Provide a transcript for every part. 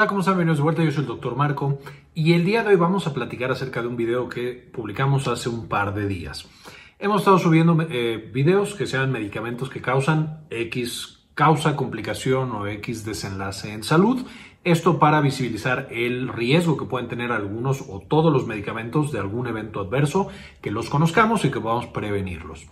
Hola, ¿cómo están? Bienvenidos de vuelta, yo soy el doctor Marco y el día de hoy vamos a platicar acerca de un video que publicamos hace un par de días. Hemos estado subiendo eh, videos que sean medicamentos que causan X causa, complicación o X desenlace en salud. Esto para visibilizar el riesgo que pueden tener algunos o todos los medicamentos de algún evento adverso, que los conozcamos y que podamos prevenirlos.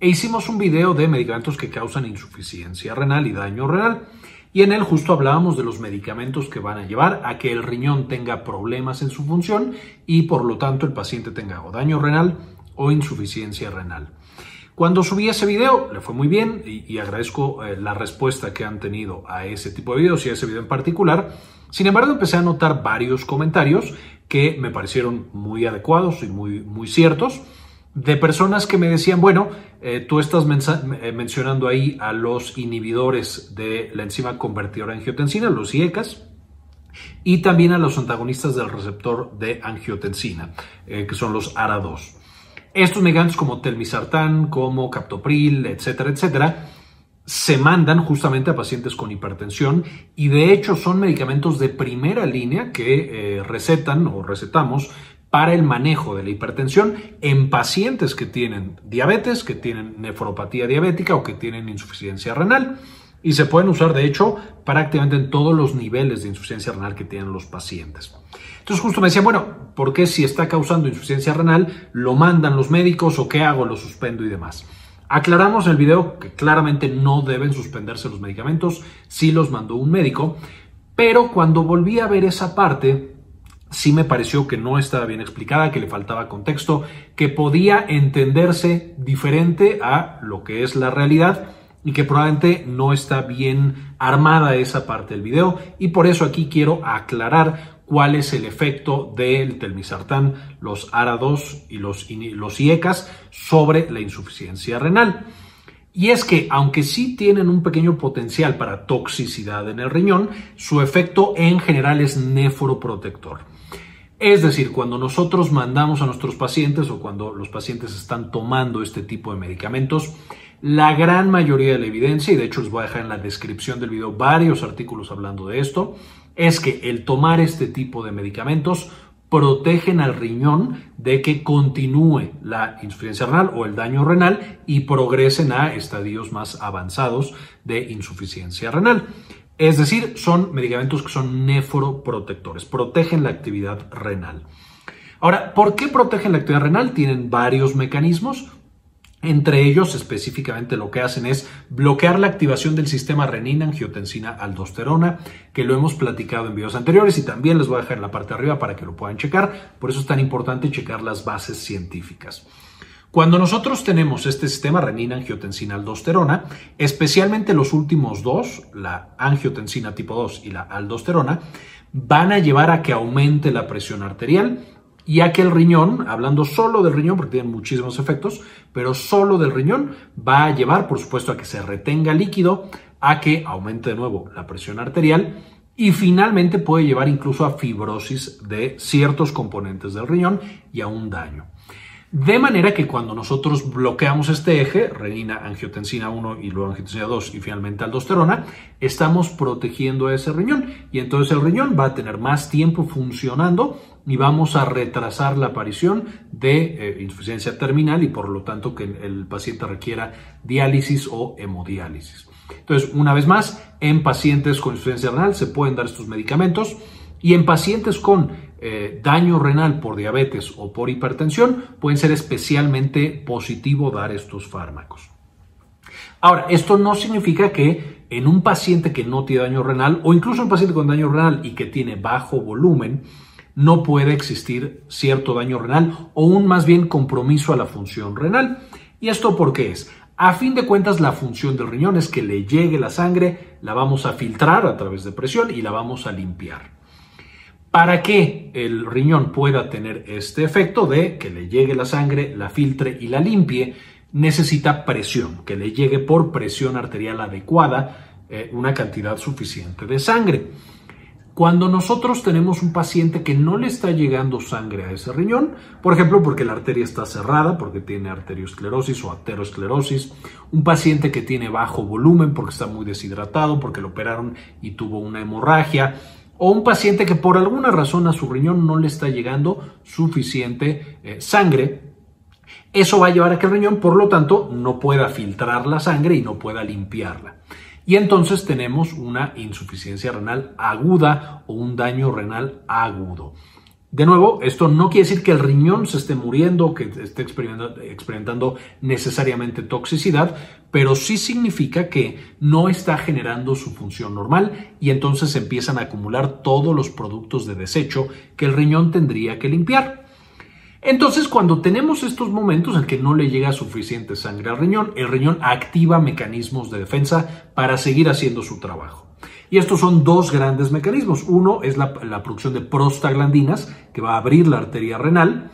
E hicimos un video de medicamentos que causan insuficiencia renal y daño renal. Y en él justo hablábamos de los medicamentos que van a llevar a que el riñón tenga problemas en su función y por lo tanto el paciente tenga o daño renal o insuficiencia renal. Cuando subí ese video le fue muy bien y, agradezco eh, la respuesta que han tenido a ese tipo de videos y a ese video en particular. Sin embargo, empecé a notar varios comentarios que me parecieron muy adecuados y muy, muy ciertos de personas que me decían, bueno, eh, tú estás eh, mencionando ahí a los inhibidores de la enzima convertidora de angiotensina, los IECAS, y también a los antagonistas del receptor de angiotensina, eh, que son los ARA2. Estos medicamentos como telmisartán, como captopril, etcétera, etcétera, se mandan justamente a pacientes con hipertensión y de hecho son medicamentos de primera línea que recetan o recetamos para el manejo de la hipertensión en pacientes que tienen diabetes, que tienen nefropatía diabética o que tienen insuficiencia renal. Y se pueden usar, de hecho, prácticamente en todos los niveles de insuficiencia renal que tienen los pacientes. Entonces justo me decían, bueno, ¿por qué si está causando insuficiencia renal lo mandan los médicos o qué hago, lo suspendo y demás? Aclaramos en el video que claramente no deben suspenderse los medicamentos si los mandó un médico, pero cuando volví a ver esa parte, sí me pareció que no estaba bien explicada, que le faltaba contexto, que podía entenderse diferente a lo que es la realidad y que probablemente no está bien armada esa parte del video y por eso aquí quiero aclarar cuál es el efecto del telmisartán, los ARA2 y los, los IECAS sobre la insuficiencia renal. Y es que, aunque sí tienen un pequeño potencial para toxicidad en el riñón, su efecto en general es nefroprotector. Es decir, cuando nosotros mandamos a nuestros pacientes o cuando los pacientes están tomando este tipo de medicamentos, la gran mayoría de la evidencia, y de hecho les voy a dejar en la descripción del video varios artículos hablando de esto, es que el tomar este tipo de medicamentos protegen al riñón de que continúe la insuficiencia renal o el daño renal y progresen a estadios más avanzados de insuficiencia renal. Es decir, son medicamentos que son nefroprotectores, protegen la actividad renal. Ahora, ¿por qué protegen la actividad renal? Tienen varios mecanismos. Entre ellos, específicamente lo que hacen es bloquear la activación del sistema renina-angiotensina-aldosterona, que lo hemos platicado en videos anteriores y también les voy a dejar en la parte de arriba para que lo puedan checar. Por eso es tan importante checar las bases científicas. Cuando nosotros tenemos este sistema renina, angiotensina, aldosterona, especialmente los últimos dos, la angiotensina tipo 2 y la aldosterona, van a llevar a que aumente la presión arterial y a que el riñón, hablando solo del riñón, porque tienen muchísimos efectos, pero solo del riñón, va a llevar, por supuesto, a que se retenga líquido, a que aumente de nuevo la presión arterial y finalmente puede llevar incluso a fibrosis de ciertos componentes del riñón y a un daño. De manera que cuando nosotros bloqueamos este eje, renina, angiotensina 1 y luego angiotensina 2 y finalmente aldosterona, estamos protegiendo a ese riñón y entonces el riñón va a tener más tiempo funcionando y vamos a retrasar la aparición de eh, insuficiencia terminal y por lo tanto que el paciente requiera diálisis o hemodiálisis. Entonces, una vez más, en pacientes con insuficiencia renal se pueden dar estos medicamentos y en pacientes con eh, daño renal por diabetes o por hipertensión, pueden ser especialmente positivo dar estos fármacos. Ahora, esto no significa que en un paciente que no tiene daño renal o incluso un paciente con daño renal y que tiene bajo volumen, no puede existir cierto daño renal o un más bien compromiso a la función renal. ¿Y esto por qué es? A fin de cuentas, la función del riñón es que le llegue la sangre, la vamos a filtrar a través de presión y la vamos a limpiar. Para que el riñón pueda tener este efecto de que le llegue la sangre, la filtre y la limpie, necesita presión, que le llegue por presión arterial adecuada eh, una cantidad suficiente de sangre. Cuando nosotros tenemos un paciente que no le está llegando sangre a ese riñón, por ejemplo, porque la arteria está cerrada, porque tiene arteriosclerosis o aterosclerosis, un paciente que tiene bajo volumen porque está muy deshidratado, porque lo operaron y tuvo una hemorragia, o un paciente que por alguna razón a su riñón no le está llegando suficiente eh, sangre. Eso va a llevar a que el riñón, por lo tanto, no pueda filtrar la sangre y no pueda limpiarla. Y entonces tenemos una insuficiencia renal aguda o un daño renal agudo. De nuevo, esto no quiere decir que el riñón se esté muriendo, que esté experimentando, necesariamente toxicidad, pero sí significa que no está generando su función normal y entonces empiezan a acumular todos los productos de desecho que el riñón tendría que limpiar. Entonces, cuando tenemos estos momentos en que no le llega suficiente sangre al riñón, el riñón activa mecanismos de defensa para seguir haciendo su trabajo. Y estos son dos grandes mecanismos. Uno es la, producción de prostaglandinas, que va a abrir la arteria renal.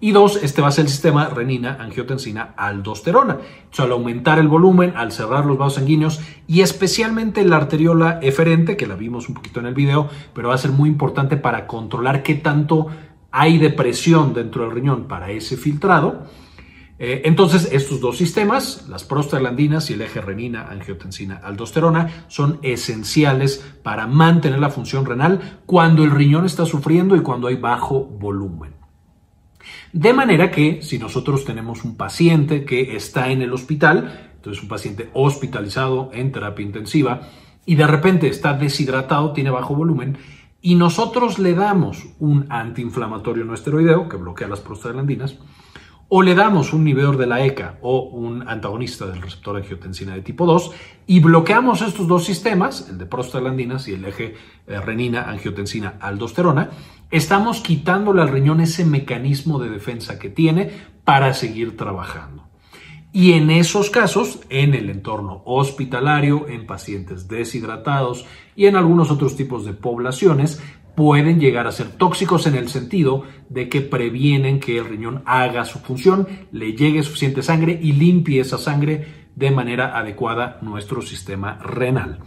Y dos, este va a ser el sistema renina, angiotensina, aldosterona. al aumentar el volumen, al cerrar los vasos sanguíneos y especialmente la arteriola eferente, que la vimos un poquito en el video, pero va a ser muy importante para controlar qué tanto hay de presión dentro del riñón para ese filtrado entonces, estos dos sistemas, las prostaglandinas y el eje renina-angiotensina-aldosterona, son esenciales para mantener la función renal cuando el riñón está sufriendo y cuando hay bajo volumen. De manera que si nosotros tenemos un paciente que está en el hospital, entonces un paciente hospitalizado en terapia intensiva y de repente está deshidratado, tiene bajo volumen, y nosotros le damos un antiinflamatorio no esteroideo que bloquea las prostaglandinas, o le damos un inhibidor de la ECA o un antagonista del receptor angiotensina de tipo 2 y bloqueamos estos dos sistemas, el de prostaglandinas y el eje eh, renina, angiotensina, aldosterona, estamos quitándole al riñón ese mecanismo de defensa que tiene para seguir trabajando. Y en esos casos, en el entorno hospitalario, en pacientes deshidratados y en algunos otros tipos de poblaciones, pueden llegar a ser tóxicos en el sentido de que previenen que el riñón haga su función, le llegue suficiente sangre y limpie esa sangre de manera adecuada nuestro sistema renal.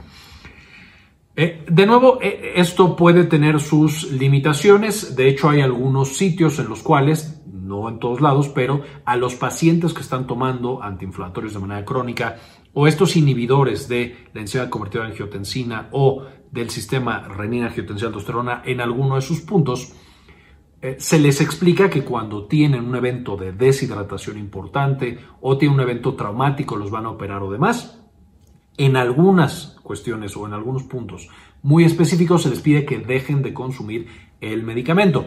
Eh, de nuevo, eh, esto puede tener sus limitaciones. De hecho, hay algunos sitios en los cuales, no en todos lados, pero a los pacientes que están tomando antiinflamatorios de manera crónica o estos inhibidores de la enzima convertida en angiotensina o del sistema renina-angiotensina-aldosterona en alguno de sus puntos, eh, se les explica que cuando tienen un evento de deshidratación importante o tienen un evento traumático los van a operar o demás. En algunas cuestiones o en algunos puntos muy específicos se les pide que dejen de consumir el medicamento.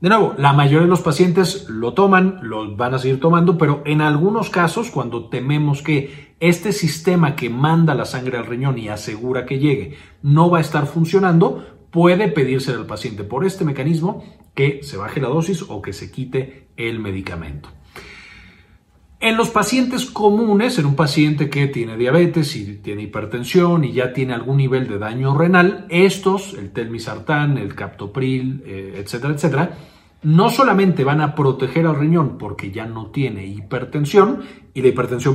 De nuevo, la mayoría de los pacientes lo toman, lo van a seguir tomando, pero en algunos casos, cuando tememos que este sistema que manda la sangre al riñón y asegura que llegue no va a estar funcionando, puede pedirse al paciente por este mecanismo que se baje la dosis o que se quite el medicamento. En los pacientes comunes, en un paciente que tiene diabetes y tiene hipertensión y ya tiene algún nivel de daño renal, estos, el telmisartán, el captopril, eh, etcétera, etcétera, no solamente van a proteger al riñón porque ya no tiene hipertensión y la hipertensión